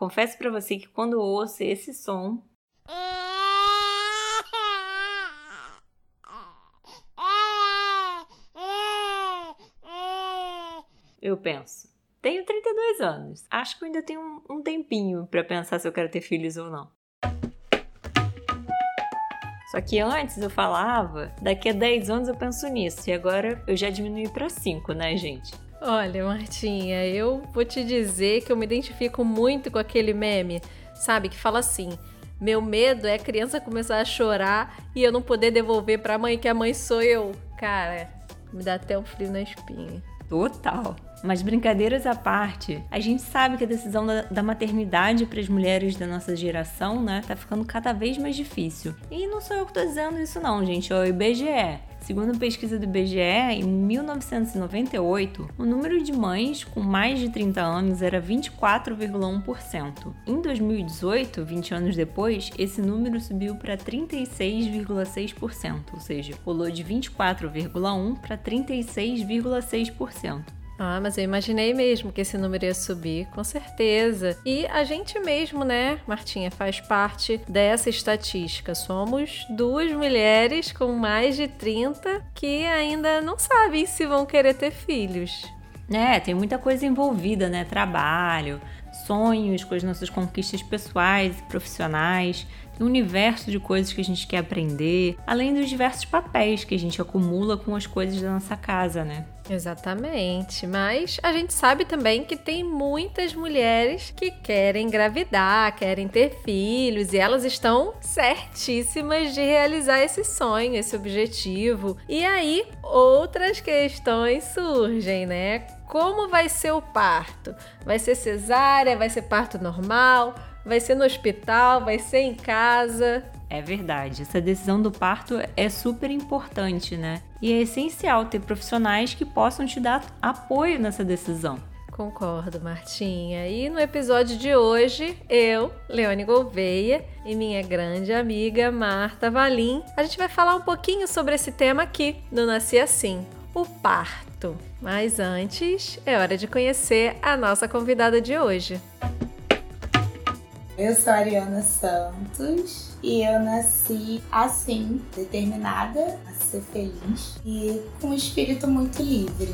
Confesso para você que quando ouço esse som, eu penso, tenho 32 anos. Acho que ainda tenho um, um tempinho para pensar se eu quero ter filhos ou não. Só que antes eu falava, daqui a 10 anos eu penso nisso, e agora eu já diminui para 5, né, gente? Olha, Martinha, eu vou te dizer que eu me identifico muito com aquele meme, sabe, que fala assim: meu medo é a criança começar a chorar e eu não poder devolver para a mãe que a mãe sou eu. Cara, me dá até um frio na espinha. Total. Mas brincadeiras à parte, a gente sabe que a decisão da, da maternidade para as mulheres da nossa geração, né, tá ficando cada vez mais difícil. E não sou eu que tô dizendo isso não, gente, é o IBGE. Segundo pesquisa do IBGE, em 1998, o número de mães com mais de 30 anos era 24,1%. Em 2018, 20 anos depois, esse número subiu para 36,6%, ou seja, pulou de 24,1% para 36,6%. Ah, mas eu imaginei mesmo que esse número ia subir, com certeza. E a gente mesmo, né, Martinha, faz parte dessa estatística. Somos duas mulheres com mais de 30 que ainda não sabem se vão querer ter filhos. É, tem muita coisa envolvida, né? Trabalho, sonhos com as nossas conquistas pessoais e profissionais universo de coisas que a gente quer aprender, além dos diversos papéis que a gente acumula com as coisas da nossa casa, né? Exatamente, mas a gente sabe também que tem muitas mulheres que querem engravidar, querem ter filhos e elas estão certíssimas de realizar esse sonho, esse objetivo. E aí outras questões surgem, né? Como vai ser o parto? Vai ser cesárea? Vai ser parto normal? Vai ser no hospital? Vai ser em casa? É verdade, essa decisão do parto é super importante, né? E é essencial ter profissionais que possam te dar apoio nessa decisão. Concordo, Martinha. E no episódio de hoje, eu, Leone Gouveia, e minha grande amiga Marta Valim, a gente vai falar um pouquinho sobre esse tema aqui no Nasci Assim, o parto. Mas antes, é hora de conhecer a nossa convidada de hoje. Eu sou a Ariana Santos e eu nasci assim, determinada a ser feliz e com um espírito muito livre.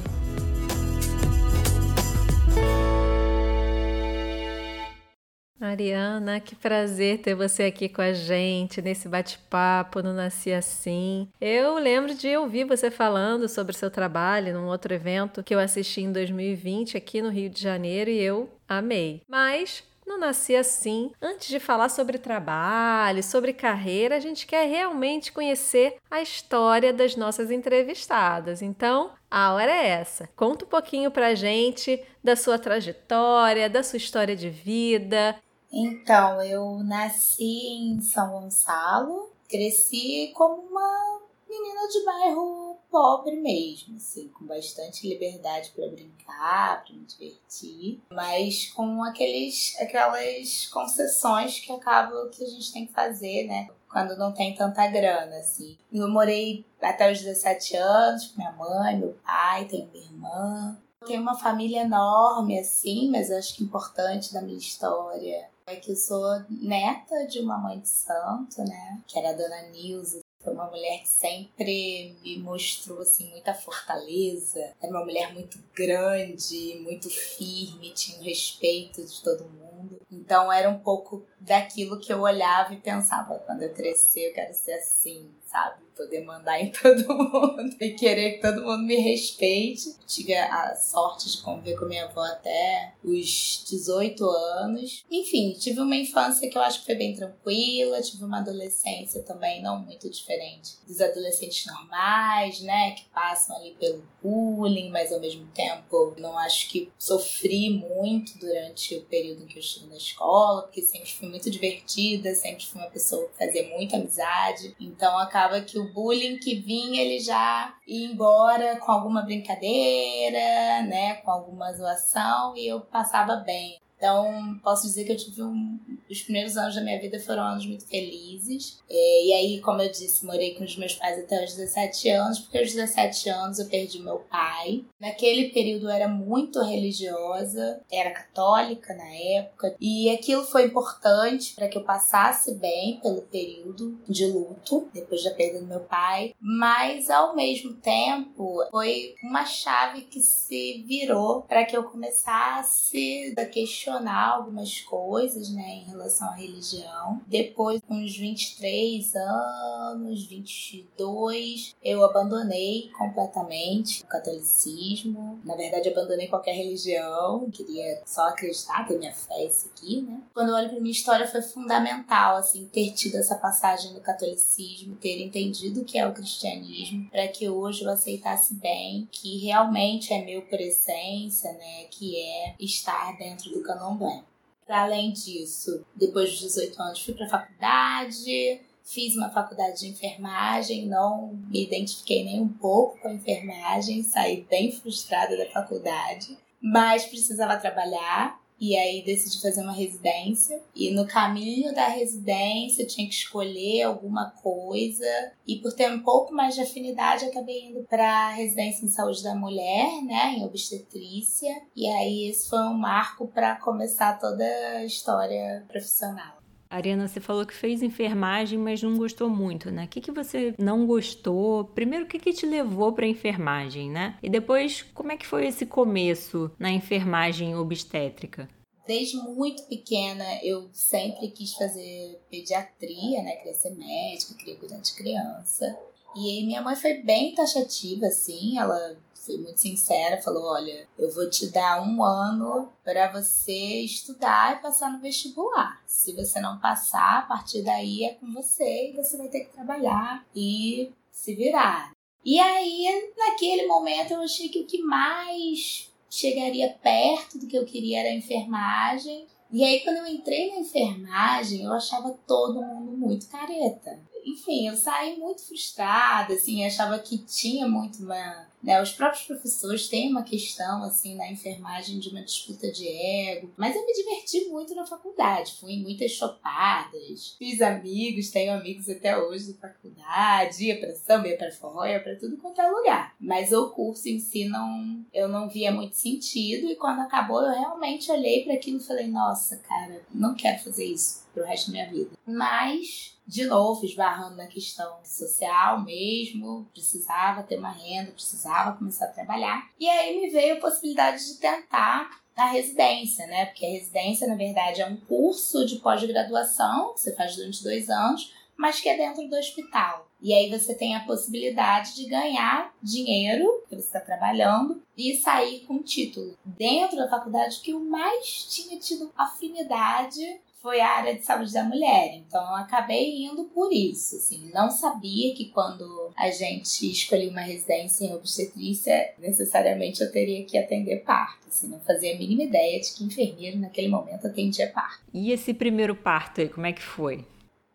Mariana, que prazer ter você aqui com a gente nesse bate-papo no Nasci Assim. Eu lembro de ouvir você falando sobre seu trabalho num outro evento que eu assisti em 2020 aqui no Rio de Janeiro e eu amei. Mas não Nasci Assim, antes de falar sobre trabalho, sobre carreira, a gente quer realmente conhecer a história das nossas entrevistadas. Então, a hora é essa. Conta um pouquinho pra gente da sua trajetória, da sua história de vida. Então, eu nasci em São Gonçalo, cresci como uma menina de bairro pobre mesmo, assim, com bastante liberdade para brincar, para me divertir, mas com aqueles, aquelas concessões que acabam que a gente tem que fazer, né? Quando não tem tanta grana, assim. Eu morei até os 17 anos com minha mãe, meu pai, tenho minha irmã. Tenho uma família enorme, assim, mas acho que importante da minha história é que eu sou neta de uma mãe de santo, né? Que era a dona Nilza, uma mulher que sempre me mostrou assim muita fortaleza. Era uma mulher muito grande, muito firme, tinha o respeito de todo mundo. Então era um pouco daquilo que eu olhava e pensava, quando eu crescer eu quero ser assim, sabe? Poder mandar em todo mundo e querer que todo mundo me respeite. Tive a sorte de conviver com minha avó até os 18 anos. Enfim, tive uma infância que eu acho que foi bem tranquila, tive uma adolescência também não muito diferente dos adolescentes normais, né? Que passam ali pelo bullying, mas ao mesmo tempo não acho que sofri muito durante o período em que eu estive na escola, porque sempre fui muito divertida, sempre fui uma pessoa que fazia muita amizade. Então acaba que o bullying que vinha, ele já ia embora com alguma brincadeira, né, com alguma zoação e eu passava bem. Então, posso dizer que eu tive um. Os primeiros anos da minha vida foram anos muito felizes. É, e aí, como eu disse, morei com os meus pais até os 17 anos, porque aos 17 anos eu perdi meu pai. Naquele período eu era muito religiosa, era católica na época, e aquilo foi importante para que eu passasse bem pelo período de luto, depois da perda do meu pai, mas ao mesmo tempo foi uma chave que se virou para que eu começasse a questionar questionar algumas coisas, né, em relação à religião. Depois, com uns 23 anos, 22, eu abandonei completamente o catolicismo. Na verdade, abandonei qualquer religião, queria só acreditar, ter minha fé, isso aqui, né? Quando eu olho para minha história, foi fundamental, assim, ter tido essa passagem do catolicismo, ter entendido o que é o cristianismo, para que hoje eu aceitasse bem que realmente é meu por essência, né, que é estar dentro do candomblé. Para além disso, depois dos 18 anos, fui para a faculdade, fiz uma faculdade de enfermagem, não me identifiquei nem um pouco com a enfermagem, saí bem frustrada da faculdade, mas precisava trabalhar e aí decidi fazer uma residência. E no caminho da residência tinha que escolher alguma coisa. E por ter um pouco mais de afinidade, acabei indo para residência em saúde da mulher, né, em obstetrícia. E aí esse foi um marco para começar toda a história profissional. Ariana, você falou que fez enfermagem, mas não gostou muito, né? O que, que você não gostou? Primeiro, o que, que te levou para enfermagem, né? E depois, como é que foi esse começo na enfermagem obstétrica? Desde muito pequena, eu sempre quis fazer pediatria, né? Queria ser médica, queria cuidar de criança. E minha mãe foi bem taxativa, assim. Ela foi muito sincera, falou: olha, eu vou te dar um ano para você estudar e passar no vestibular. Se você não passar, a partir daí é com você e você vai ter que trabalhar e se virar. E aí, naquele momento, eu achei que o que mais chegaria perto do que eu queria era a enfermagem. E aí, quando eu entrei na enfermagem, eu achava todo mundo muito careta. Enfim, eu saí muito frustrada, assim, achava que tinha muito uma né? Os próprios professores têm uma questão, assim, na enfermagem de uma disputa de ego. Mas eu me diverti muito na faculdade. Fui em muitas chopadas. Fiz amigos, tenho amigos até hoje da faculdade. Ia pra samba, ia pra forró, ia pra tudo quanto é lugar. Mas o curso em si, não, eu não via muito sentido. E quando acabou, eu realmente olhei para aquilo e falei, nossa, cara, não quero fazer isso pro resto da minha vida. Mas de novo, esbarrando na questão social mesmo, precisava ter uma renda, precisava começar a trabalhar. E aí me veio a possibilidade de tentar a residência, né? Porque a residência, na verdade, é um curso de pós-graduação que você faz durante dois anos, mas que é dentro do hospital. E aí você tem a possibilidade de ganhar dinheiro, que você está trabalhando, e sair com título. Dentro da faculdade, que eu mais tinha tido afinidade foi a área de saúde da mulher. Então eu acabei indo por isso. Assim, não sabia que quando a gente escolhia uma residência em obstetrícia, necessariamente eu teria que atender parto. Assim, não fazia a mínima ideia de que enfermeiro naquele momento atendia parto. E esse primeiro parto aí, como é que foi?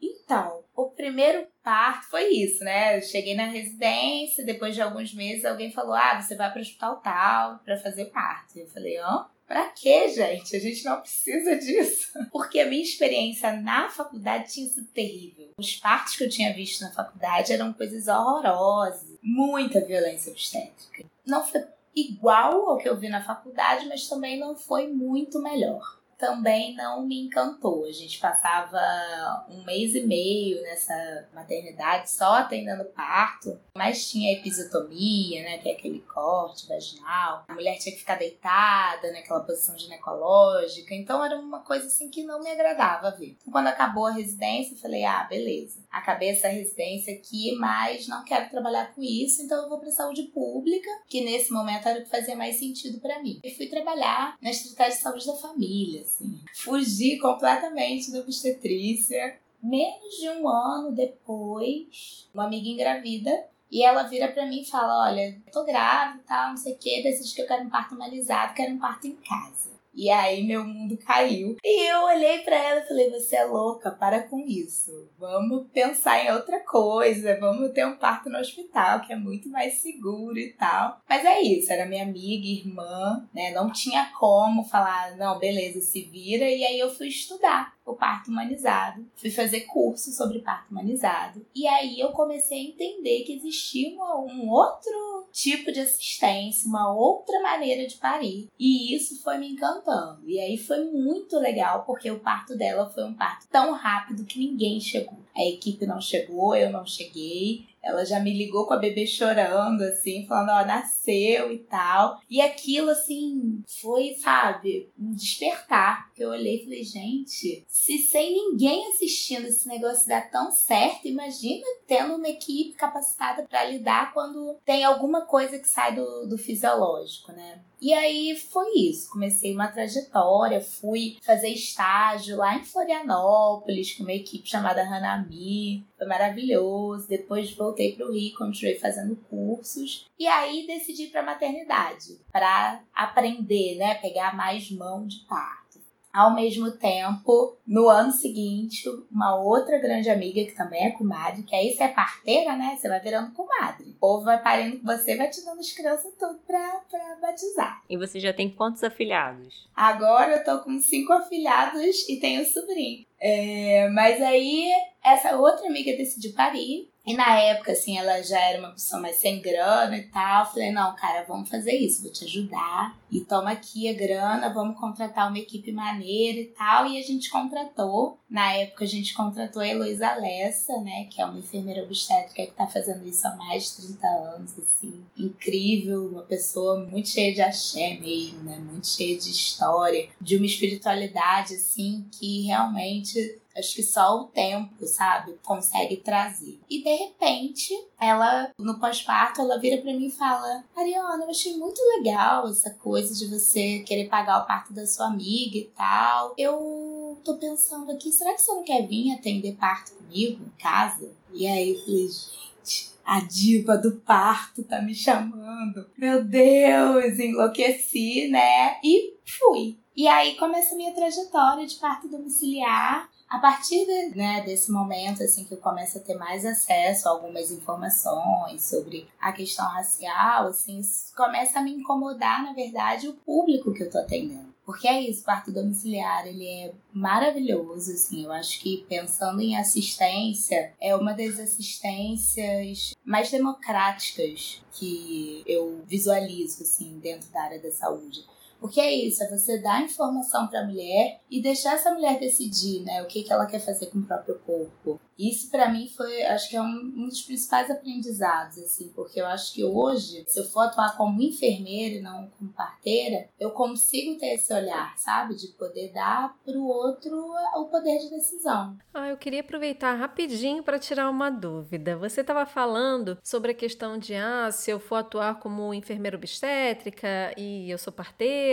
Então, o primeiro parto foi isso, né? Eu cheguei na residência, depois de alguns meses alguém falou: "Ah, você vai para o hospital tal para fazer parto". Eu falei: "Hã?" Pra quê, gente? A gente não precisa disso. Porque a minha experiência na faculdade tinha sido terrível. Os partos que eu tinha visto na faculdade eram coisas horrorosas. Muita violência obstétrica. Não foi igual ao que eu vi na faculdade, mas também não foi muito melhor também não me encantou. A gente passava um mês e meio nessa maternidade só atendendo parto, mas tinha episiotomia, né, que é aquele corte vaginal. A mulher tinha que ficar deitada naquela posição ginecológica, então era uma coisa assim que não me agradava ver. Então, quando acabou a residência, eu falei: "Ah, beleza. Acabei essa residência aqui, mas não quero trabalhar com isso, então eu vou para saúde pública, que nesse momento era o que fazia mais sentido para mim". E fui trabalhar na estratégia de saúde da família assim. Fugi completamente da obstetrícia. Menos de um ano depois, uma amiga engravida e ela vira para mim e fala: Olha, tô grávida e tal, não sei o que, decidi que eu quero um parto humanizado, quero um parto em casa. E aí meu mundo caiu. E eu olhei para ela e falei: Você é louca, para com isso. Vamos pensar em outra coisa. Vamos ter um parto no hospital, que é muito mais seguro e tal. Mas é isso, era minha amiga, irmã, né? Não tinha como falar: Não, beleza, se vira. E aí eu fui estudar o parto humanizado. Fui fazer curso sobre parto humanizado. E aí eu comecei a entender que existia um outro tipo de assistência, uma outra maneira de parir. E isso foi me encantando. E aí foi muito legal, porque o parto dela foi um parto tão rápido que ninguém chegou. A equipe não chegou, eu não cheguei. Ela já me ligou com a bebê chorando, assim, falando, ó, nasceu e tal. E aquilo, assim, foi, sabe, um despertar. Porque eu olhei e falei, gente, se sem ninguém assistindo esse negócio dá tão certo, imagina tendo uma equipe capacitada para lidar quando tem alguma coisa que sai do, do fisiológico, né? E aí foi isso. Comecei uma trajetória, fui fazer estágio lá em Florianópolis com uma equipe chamada Hanami. Foi maravilhoso. Depois voltei para o Rio, continuei fazendo cursos. E aí decidi para maternidade, para aprender, né, pegar mais mão de par. Ao mesmo tempo, no ano seguinte, uma outra grande amiga, que também é comadre, que aí você é parteira, né? Você vai virando comadre. O povo vai parindo com você, vai te dando as crianças tudo pra, pra batizar. E você já tem quantos afilhados? Agora eu tô com cinco afilhados e tenho sobrinho. É, mas aí, essa outra amiga decidiu parir. E na época, assim, ela já era uma pessoa mais sem grana e tal. Falei, não, cara, vamos fazer isso, vou te ajudar. E toma aqui a grana, vamos contratar uma equipe maneira e tal. E a gente contratou. Na época, a gente contratou a Heloísa Lessa, né? Que é uma enfermeira obstétrica que tá fazendo isso há mais de 30 anos, assim. Incrível, uma pessoa muito cheia de axé mesmo, né? Muito cheia de história, de uma espiritualidade, assim, que realmente Acho que só o tempo, sabe, consegue trazer. E de repente, ela, no pós-parto, ela vira para mim e fala: Ariana, eu achei muito legal essa coisa de você querer pagar o parto da sua amiga e tal. Eu tô pensando aqui, será que você não quer vir atender parto comigo em casa? E aí eu falei, gente. A diva do parto tá me chamando. Meu Deus, enlouqueci, né? E fui. E aí começa a minha trajetória de parto domiciliar. A partir de, né, desse momento, assim, que eu começo a ter mais acesso a algumas informações sobre a questão racial, assim, começa a me incomodar, na verdade, o público que eu tô atendendo. Porque é isso, parto domiciliar, ele é maravilhoso, assim, eu acho que pensando em assistência, é uma das assistências mais democráticas que eu visualizo, assim, dentro da área da saúde. Porque é isso, é você dar informação para a mulher e deixar essa mulher decidir, né, o que, que ela quer fazer com o próprio corpo. Isso para mim foi, acho que é um, um, dos principais aprendizados, assim, porque eu acho que hoje, se eu for atuar como enfermeira e não como parteira, eu consigo ter esse olhar, sabe, de poder dar pro outro o poder de decisão. Ah, eu queria aproveitar rapidinho para tirar uma dúvida. Você estava falando sobre a questão de ah, se eu for atuar como enfermeira obstétrica e eu sou parteira,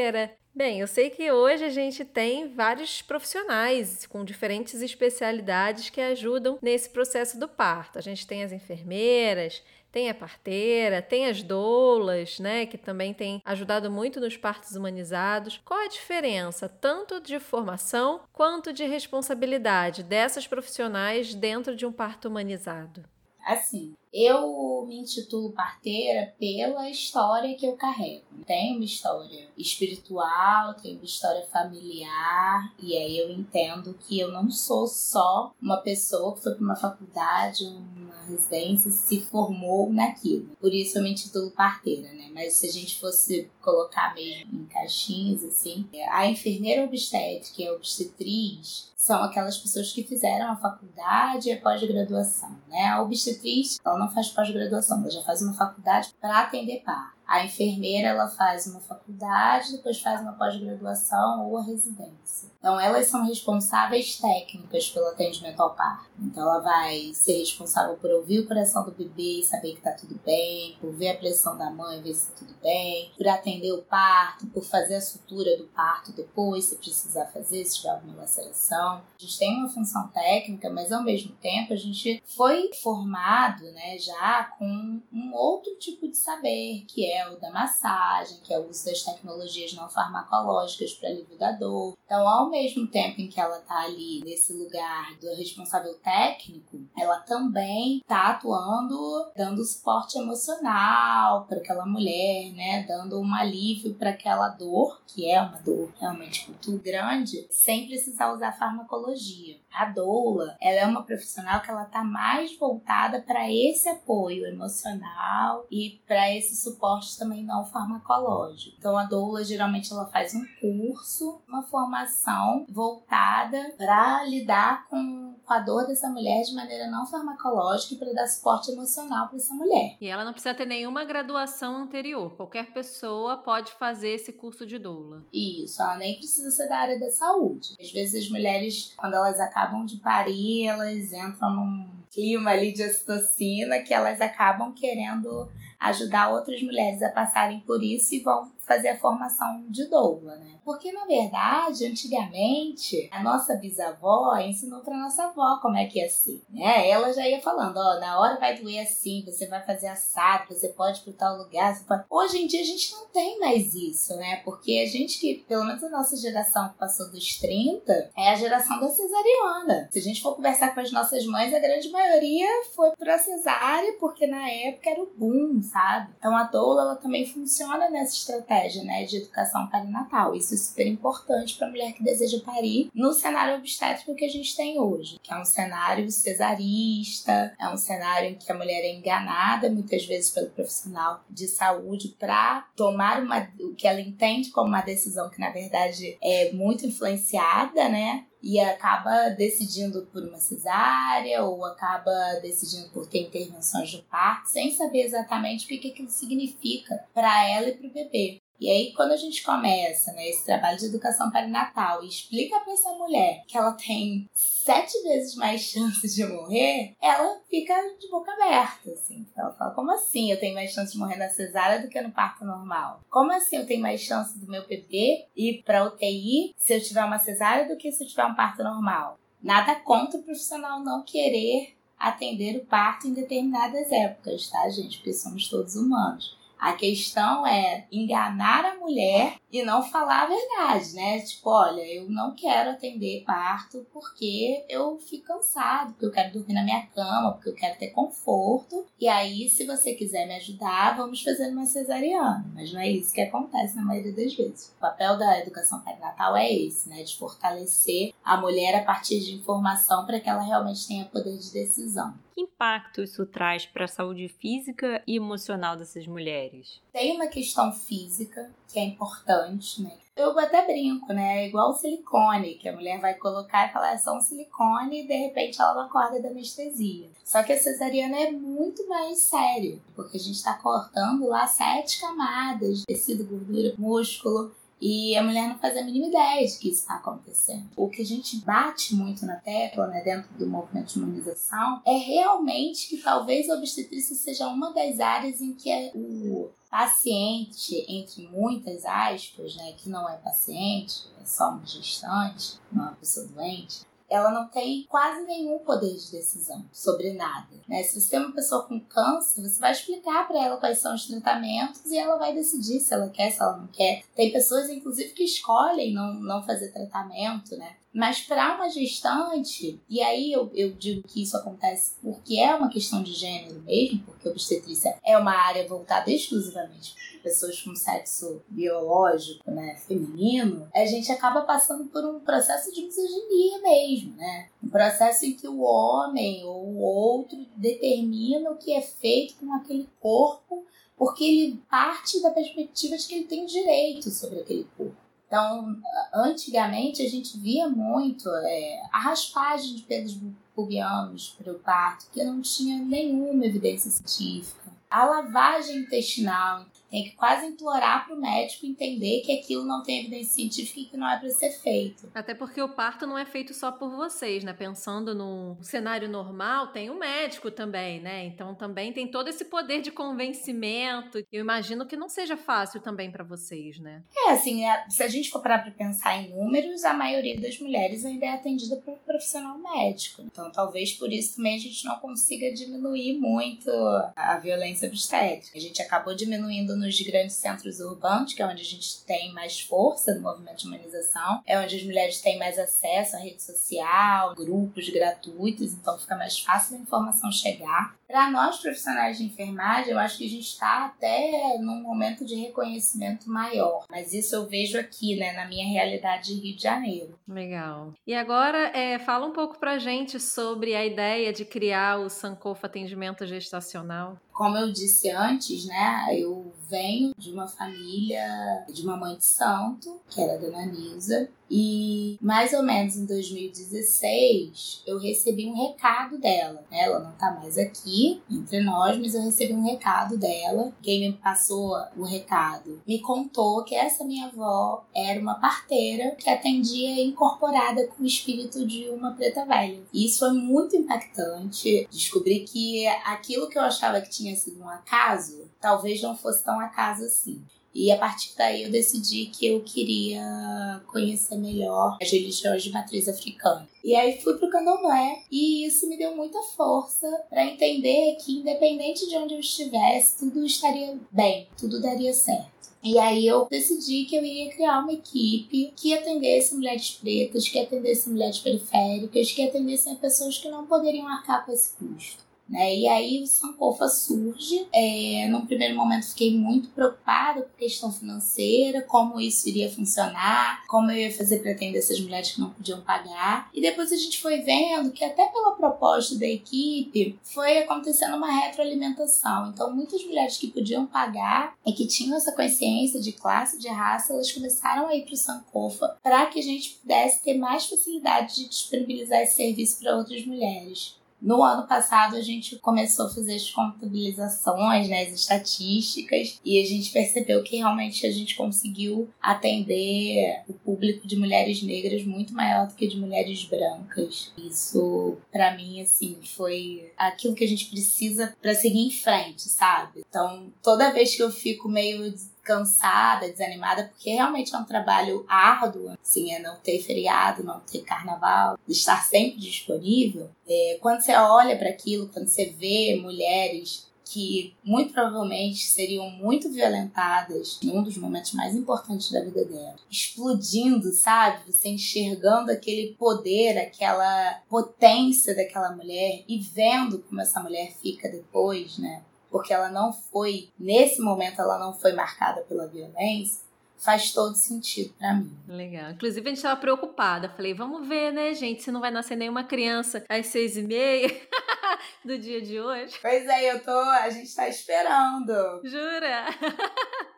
Bem, eu sei que hoje a gente tem vários profissionais com diferentes especialidades que ajudam nesse processo do parto. A gente tem as enfermeiras, tem a parteira, tem as doulas, né, que também tem ajudado muito nos partos humanizados. Qual a diferença, tanto de formação quanto de responsabilidade dessas profissionais dentro de um parto humanizado? Assim, eu me intitulo parteira pela história que eu carrego. Tenho uma história espiritual, tenho uma história familiar, e aí eu entendo que eu não sou só uma pessoa que foi para uma faculdade, uma residência, se formou naquilo. Por isso eu me intitulo parteira, né? Mas se a gente fosse colocar mesmo em caixinhas, assim, a enfermeira obstétrica e a obstetriz são aquelas pessoas que fizeram a faculdade e a pós-graduação, né? A obstetriz, ela não faz pós-graduação, ela já faz uma faculdade para atender par. A enfermeira ela faz uma faculdade, depois faz uma pós-graduação ou a residência. Então elas são responsáveis técnicas pelo atendimento ao parto. Então ela vai ser responsável por ouvir o coração do bebê, saber que tá tudo bem, por ver a pressão da mãe, ver se tá tudo bem, por atender o parto, por fazer a sutura do parto depois, se precisar fazer, se tiver alguma laceração. A gente tem uma função técnica, mas ao mesmo tempo a gente foi formado, né, já com um outro tipo de saber, que é gel, da massagem, que é o uso das tecnologias não farmacológicas para alívio da dor. Então, ao mesmo tempo em que ela está ali nesse lugar do responsável técnico, ela também está atuando, dando suporte emocional para aquela mulher, né? Dando um alívio para aquela dor, que é uma dor realmente muito grande, sem precisar usar farmacologia. A doula, ela é uma profissional que ela está mais voltada para esse apoio emocional e para esse suporte também não farmacológico. Então, a doula geralmente ela faz um curso, uma formação voltada para lidar com, com a dor dessa mulher de maneira não farmacológica e para dar suporte emocional para essa mulher. E ela não precisa ter nenhuma graduação anterior. Qualquer pessoa pode fazer esse curso de doula. Isso, ela nem precisa ser da área da saúde. Às vezes as mulheres, quando elas acabam de parir, elas entram num clima ali de ocitocina que elas acabam querendo ajudar outras mulheres a passarem por isso e vão fazer a formação de doula, né? Porque na verdade, antigamente, a nossa bisavó ensinou para nossa avó como é que ia ser, né? Ela já ia falando, ó, na hora vai doer assim, você vai fazer assado, você pode ir para tal lugar, pode... Hoje em dia a gente não tem mais isso, né? Porque a gente que, pelo menos a nossa geração que passou dos 30, é a geração da cesariana. Se a gente for conversar com as nossas mães, a grande maioria foi para cesárea porque na época era o boom, sabe? Então a doula ela também funciona nessa estratégia né, de educação perinatal. Isso é super importante para a mulher que deseja parir no cenário obstétrico que a gente tem hoje, que é um cenário cesarista, é um cenário em que a mulher é enganada muitas vezes pelo profissional de saúde para tomar uma, o que ela entende como uma decisão que na verdade é muito influenciada, né? E acaba decidindo por uma cesárea ou acaba decidindo por ter intervenções de parto sem saber exatamente o que, que aquilo significa para ela e para o bebê. E aí, quando a gente começa né, esse trabalho de educação perinatal e explica para essa mulher que ela tem sete vezes mais chances de morrer, ela fica de boca aberta, assim. Ela fala, como assim eu tenho mais chance de morrer na cesárea do que no parto normal? Como assim eu tenho mais chance do meu bebê ir para UTI se eu tiver uma cesárea do que se eu tiver um parto normal? Nada contra o profissional não querer atender o parto em determinadas épocas, tá, gente? Porque somos todos humanos. A questão é enganar a mulher e não falar a verdade, né? Tipo, olha, eu não quero atender parto porque eu fico cansado, porque eu quero dormir na minha cama, porque eu quero ter conforto. E aí, se você quiser me ajudar, vamos fazer uma cesariana. Mas não é isso que acontece na maioria das vezes. O papel da educação perinatal é esse, né? De fortalecer a mulher a partir de informação para que ela realmente tenha poder de decisão. Que impacto isso traz para a saúde física e emocional dessas mulheres? Tem uma questão física que é importante, né? Eu até brinco, né? É igual silicone, que a mulher vai colocar e falar é só um silicone e de repente ela não acorda da anestesia. Só que a cesariana é muito mais sério, porque a gente está cortando lá sete camadas, tecido, gordura, músculo. E a mulher não faz a mínima ideia de que isso está acontecendo. O que a gente bate muito na tecla, né, dentro do movimento de imunização, é realmente que talvez a obstetrícia seja uma das áreas em que o paciente, entre muitas aspas, né, que não é paciente, é só uma gestante, uma pessoa doente, ela não tem quase nenhum poder de decisão sobre nada. Né? Se você tem uma pessoa com câncer, você vai explicar para ela quais são os tratamentos e ela vai decidir se ela quer, se ela não quer. Tem pessoas, inclusive, que escolhem não, não fazer tratamento, né? Mas para uma gestante, e aí eu, eu digo que isso acontece porque é uma questão de gênero mesmo, porque obstetrícia é uma área voltada exclusivamente para pessoas com sexo biológico, né, feminino, a gente acaba passando por um processo de misoginia mesmo, né? Um processo em que o homem ou o outro determina o que é feito com aquele corpo, porque ele parte da perspectiva de que ele tem direito sobre aquele corpo. Então, antigamente a gente via muito é, a raspagem de pelos pubianos para o parto, que não tinha nenhuma evidência científica. A lavagem intestinal, tem que quase implorar para o médico entender que aquilo não tem evidência científica e que não é para ser feito. Até porque o parto não é feito só por vocês, né? Pensando no cenário normal, tem o médico também, né? Então também tem todo esse poder de convencimento. Eu imagino que não seja fácil também para vocês, né? É, assim, se a gente for parar para pensar em números, a maioria das mulheres ainda é atendida por um profissional médico. Então talvez por isso também a gente não consiga diminuir muito a violência obstétrica. A gente acabou diminuindo nos grandes centros urbanos, que é onde a gente tem mais força no movimento de humanização, é onde as mulheres têm mais acesso à rede social, grupos gratuitos, então fica mais fácil a informação chegar. Para nós profissionais de enfermagem, eu acho que a gente está até num momento de reconhecimento maior, mas isso eu vejo aqui, né, na minha realidade de Rio de Janeiro. Legal. E agora, é, fala um pouco pra gente sobre a ideia de criar o Sankofa Atendimento Gestacional. Como eu disse antes, né, eu venho de uma família de uma mãe de santo, que era a Dona Nilza, e mais ou menos em 2016 eu recebi um recado dela. Ela não tá mais aqui entre nós, mas eu recebi um recado dela. Quem me passou o recado me contou que essa minha avó era uma parteira que atendia incorporada com o espírito de uma preta velha. E isso foi muito impactante. Descobri que aquilo que eu achava que tinha sido um acaso, talvez não fosse tão acaso assim. E a partir daí eu decidi que eu queria conhecer melhor as religiões de matriz africana. E aí fui pro candomblé e isso me deu muita força para entender que independente de onde eu estivesse, tudo estaria bem, tudo daria certo. E aí eu decidi que eu iria criar uma equipe que atendesse mulheres pretas, que atendesse mulheres periféricas, que atendessem pessoas que não poderiam arcar com esse custo. Né? E aí o Sankofa surge. É, num primeiro momento fiquei muito preocupada com questão financeira, como isso iria funcionar, como eu ia fazer para atender essas mulheres que não podiam pagar. E depois a gente foi vendo que até pela proposta da equipe foi acontecendo uma retroalimentação. Então muitas mulheres que podiam pagar e que tinham essa consciência de classe, de raça, elas começaram a ir para o Sankofa para que a gente pudesse ter mais facilidade de disponibilizar esse serviço para outras mulheres. No ano passado, a gente começou a fazer as contabilizações, né, as estatísticas, e a gente percebeu que realmente a gente conseguiu atender o público de mulheres negras muito maior do que de mulheres brancas. Isso, para mim, assim, foi aquilo que a gente precisa para seguir em frente, sabe? Então, toda vez que eu fico meio cansada, desanimada, porque realmente é um trabalho árduo, assim, é não ter feriado, não ter carnaval, estar sempre disponível. É, quando você olha para aquilo, quando você vê mulheres que muito provavelmente seriam muito violentadas num dos momentos mais importantes da vida dela. Explodindo, sabe? Você enxergando aquele poder, aquela potência daquela mulher e vendo como essa mulher fica depois, né? Porque ela não foi, nesse momento, ela não foi marcada pela violência, faz todo sentido para mim. Legal. Inclusive, a gente estava preocupada. Falei, vamos ver, né, gente, se não vai nascer nenhuma criança às seis e meia do dia de hoje. Pois é, eu tô. A gente tá esperando. Jura?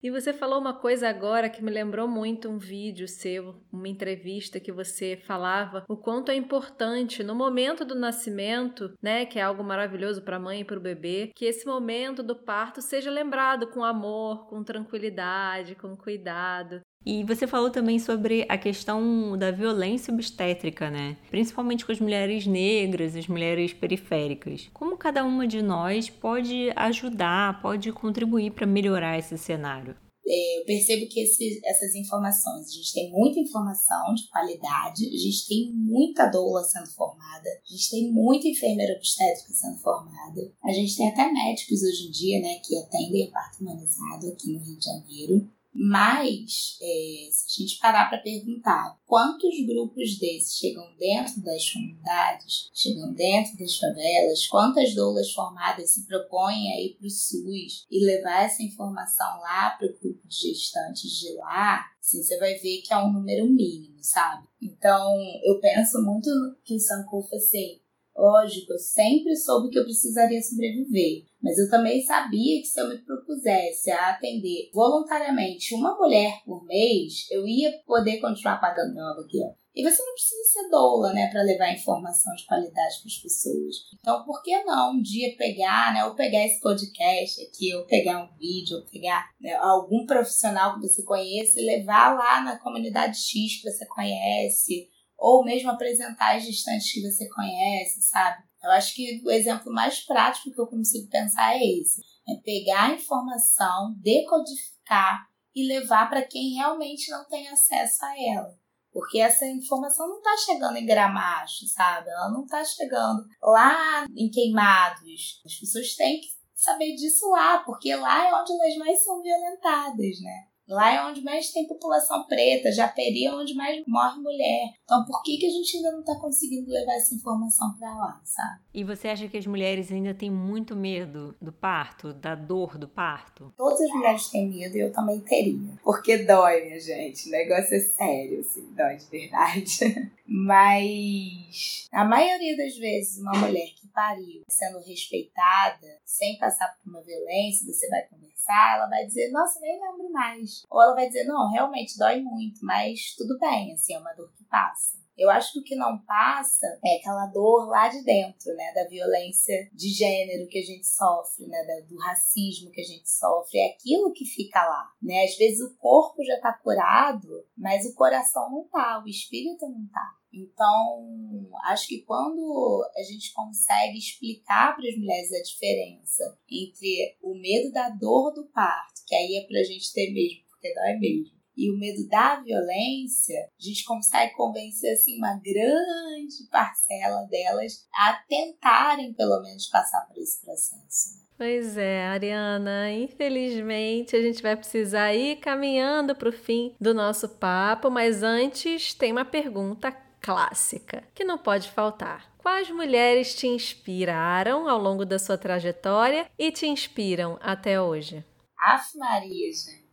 E você falou uma coisa agora que me lembrou muito um vídeo seu, uma entrevista que você falava o quanto é importante no momento do nascimento, né, que é algo maravilhoso para a mãe e para o bebê, que esse momento do parto seja lembrado com amor, com tranquilidade, com cuidado. E você falou também sobre a questão da violência obstétrica, né? Principalmente com as mulheres negras, as mulheres periféricas. Como cada uma de nós pode ajudar, pode contribuir para melhorar esse cenário? É, eu percebo que esse, essas informações, a gente tem muita informação de qualidade, a gente tem muita doula sendo formada, a gente tem muita enfermeira obstétrica sendo formada, a gente tem até médicos hoje em dia, né, que atendem a parto humanizado aqui no Rio de Janeiro. Mas, é, se a gente parar para perguntar quantos grupos desses chegam dentro das comunidades, chegam dentro das favelas, quantas doulas formadas se propõem a ir para o SUS e levar essa informação lá para o grupo de gestantes de lá, assim, você vai ver que é um número mínimo, sabe? Então, eu penso muito que o Sankofa, assim, lógico, eu sempre soube que eu precisaria sobreviver. Mas eu também sabia que se eu me propusesse a atender voluntariamente uma mulher por mês, eu ia poder continuar pagando meu aluguel. E você não precisa ser doula, né, para levar informação de qualidade para as pessoas. Então, por que não um dia pegar, né, ou pegar esse podcast aqui, ou pegar um vídeo, ou pegar né, algum profissional que você conheça e levar lá na comunidade X que você conhece, ou mesmo apresentar as gestantes que você conhece, sabe? Eu acho que o exemplo mais prático que eu consigo pensar é esse: é pegar a informação, decodificar e levar para quem realmente não tem acesso a ela. Porque essa informação não está chegando em Gramacho, sabe? Ela não está chegando lá em Queimados. As pessoas têm que saber disso lá, porque lá é onde elas mais são violentadas, né? Lá é onde mais tem população preta, Japeri é onde mais morre mulher. Então por que, que a gente ainda não está conseguindo levar essa informação para lá, sabe? E você acha que as mulheres ainda têm muito medo do parto, da dor do parto? Todas as mulheres têm medo e eu também teria. Porque dói, minha gente. O negócio é sério, assim, dói de verdade. Mas a maioria das vezes, uma mulher que pariu sendo respeitada, sem passar por uma violência, você vai conversar, ela vai dizer, nossa, nem lembro mais. Ou ela vai dizer, não, realmente dói muito, mas tudo bem, assim, é uma dor que passa. Eu acho que o que não passa é aquela dor lá de dentro, né? Da violência de gênero que a gente sofre, né? do racismo que a gente sofre. É aquilo que fica lá, né? Às vezes o corpo já tá curado, mas o coração não tá, o espírito não tá. Então, acho que quando a gente consegue explicar para as mulheres a diferença entre o medo da dor do parto, que aí é para a gente ter mesmo, porque dói mesmo, e o medo da violência, a gente consegue convencer assim uma grande parcela delas a tentarem pelo menos passar por esse processo. Né? Pois é, Ariana, infelizmente a gente vai precisar ir caminhando para o fim do nosso papo, mas antes tem uma pergunta clássica que não pode faltar. Quais mulheres te inspiraram ao longo da sua trajetória e te inspiram até hoje? Aff, Maria, gente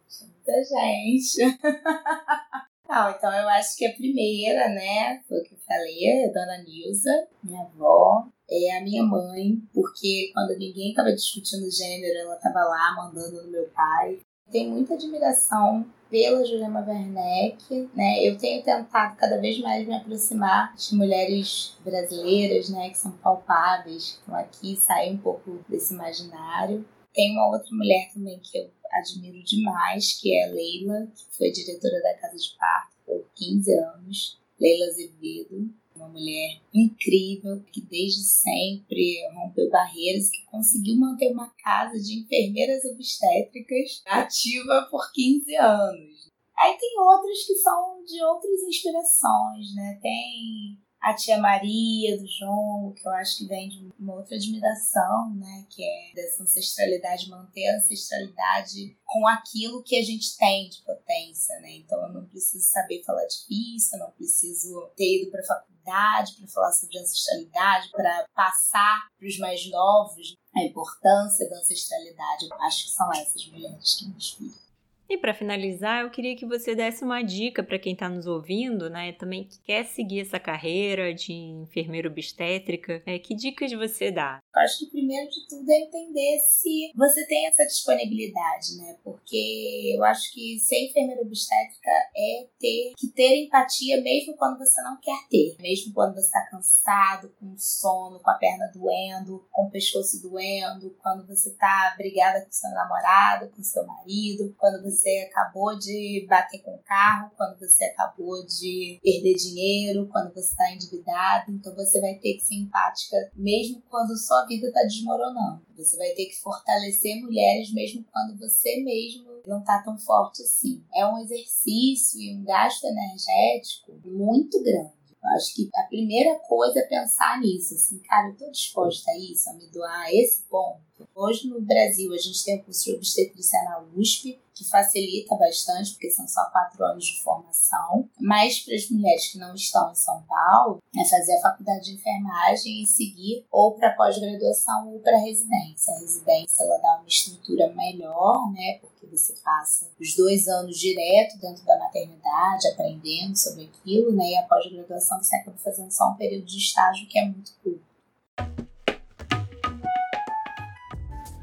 muita gente. Não, então eu acho que a primeira, né, foi o que eu falei, a Dona Nilza, minha avó, é a minha mãe, porque quando ninguém estava discutindo gênero, ela estava lá mandando no meu pai. Tenho muita admiração pela Juliana Werneck, né? Eu tenho tentado cada vez mais me aproximar de mulheres brasileiras, né, que são palpáveis, que estão aqui, sair um pouco desse imaginário. Tem uma outra mulher também que eu admiro demais, que é a Leila, que foi diretora da Casa de Parto por 15 anos. Leila Azevedo, uma mulher incrível que desde sempre rompeu barreiras, que conseguiu manter uma casa de enfermeiras obstétricas ativa por 15 anos. Aí tem outras que são de outras inspirações, né? Tem a tia Maria do João, que eu acho que vem de uma outra admiração, né? Que é dessa ancestralidade, manter a ancestralidade com aquilo que a gente tem de potência, né? Então eu não preciso saber falar difícil, eu não preciso ter ido para a faculdade para falar sobre ancestralidade, para passar para os mais novos a importância da ancestralidade. Eu acho que são essas mulheres que me inspiram. E para finalizar, eu queria que você desse uma dica para quem está nos ouvindo, né, também que quer seguir essa carreira de enfermeira obstétrica. É, que dicas você dá? Eu acho que primeiro de tudo é entender se você tem essa disponibilidade, né? Porque eu acho que ser enfermeira obstétrica é ter que ter empatia mesmo quando você não quer ter, mesmo quando você está cansado, com sono, com a perna doendo, com o pescoço doendo, quando você está brigada com seu namorado, com seu marido, quando você você acabou de bater com o carro, quando você acabou de perder dinheiro, quando você está endividado. Então você vai ter que ser empática mesmo quando sua vida está desmoronando. Você vai ter que fortalecer mulheres mesmo quando você mesmo não está tão forte assim. É um exercício e um gasto energético muito grande. Acho que a primeira coisa é pensar nisso, assim, cara, eu tô disposta a isso, a me doar a esse ponto. Hoje no Brasil a gente tem o curso de obstetrícia na USP, que facilita bastante, porque são só quatro anos de formação. Mas para as mulheres que não estão em São Paulo, é fazer a faculdade de enfermagem e seguir ou para pós-graduação ou para residência. A residência ela dá uma estrutura melhor, né? Porque você passa os dois anos direto dentro da maternidade, aprendendo sobre aquilo, né? E a pós-graduação você acaba fazendo só um período de estágio que é muito curto.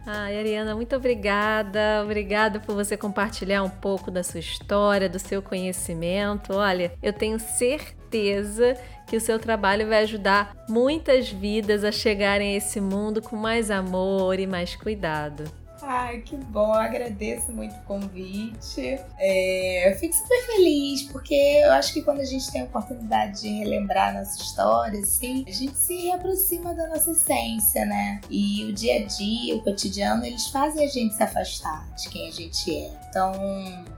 Ai, Ariana, muito obrigada. Obrigada por você compartilhar um pouco da sua história, do seu conhecimento. Olha, eu tenho certeza que o seu trabalho vai ajudar muitas vidas a chegarem a esse mundo com mais amor e mais cuidado. Ai, que bom, agradeço muito o convite. É, eu fico super feliz, porque eu acho que quando a gente tem a oportunidade de relembrar nossa história, assim, a gente se reaproxima da nossa essência, né? E o dia a dia, o cotidiano, eles fazem a gente se afastar de quem a gente é. Então,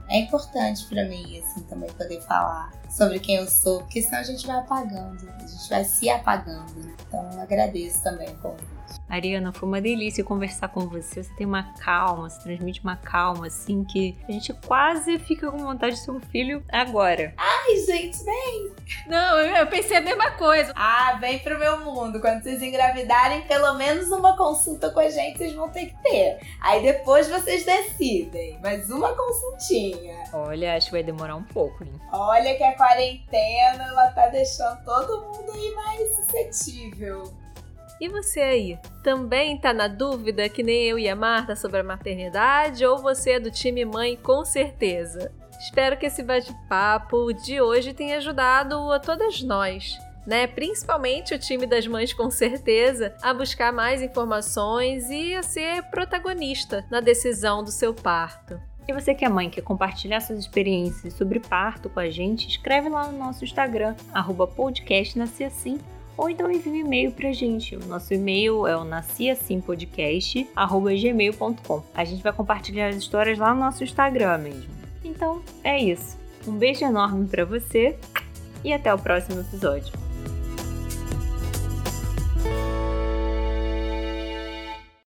é importante para mim, assim, também poder falar sobre quem eu sou, porque senão a gente vai apagando, a gente vai se apagando. Então eu agradeço também o convite. Ariana, foi uma delícia conversar com você. Você tem uma calma, você transmite uma calma, assim, que a gente quase fica com vontade de ser um filho agora. Ai, gente, vem! Não, eu pensei a mesma coisa. Ah, vem pro meu mundo. Quando vocês engravidarem, pelo menos uma consulta com a gente vocês vão ter que ter. Aí depois vocês decidem. Mas uma consultinha. Olha, acho que vai demorar um pouco, hein? Olha que a quarentena, ela tá deixando todo mundo aí mais suscetível. E você aí? Também tá na dúvida que nem eu e a Marta sobre a maternidade ou você é do time mãe com certeza? Espero que esse bate-papo de hoje tenha ajudado a todas nós. Né? Principalmente o time das mães, com certeza, a buscar mais informações e a ser protagonista na decisão do seu parto. E você que é mãe, quer compartilhar suas experiências sobre parto com a gente, escreve lá no nosso Instagram, arroba ou então envie um e-mail pra gente. O nosso e-mail é o nasciassimpodcast.gmail.com. A gente vai compartilhar as histórias lá no nosso Instagram mesmo. Então, é isso. Um beijo enorme para você e até o próximo episódio.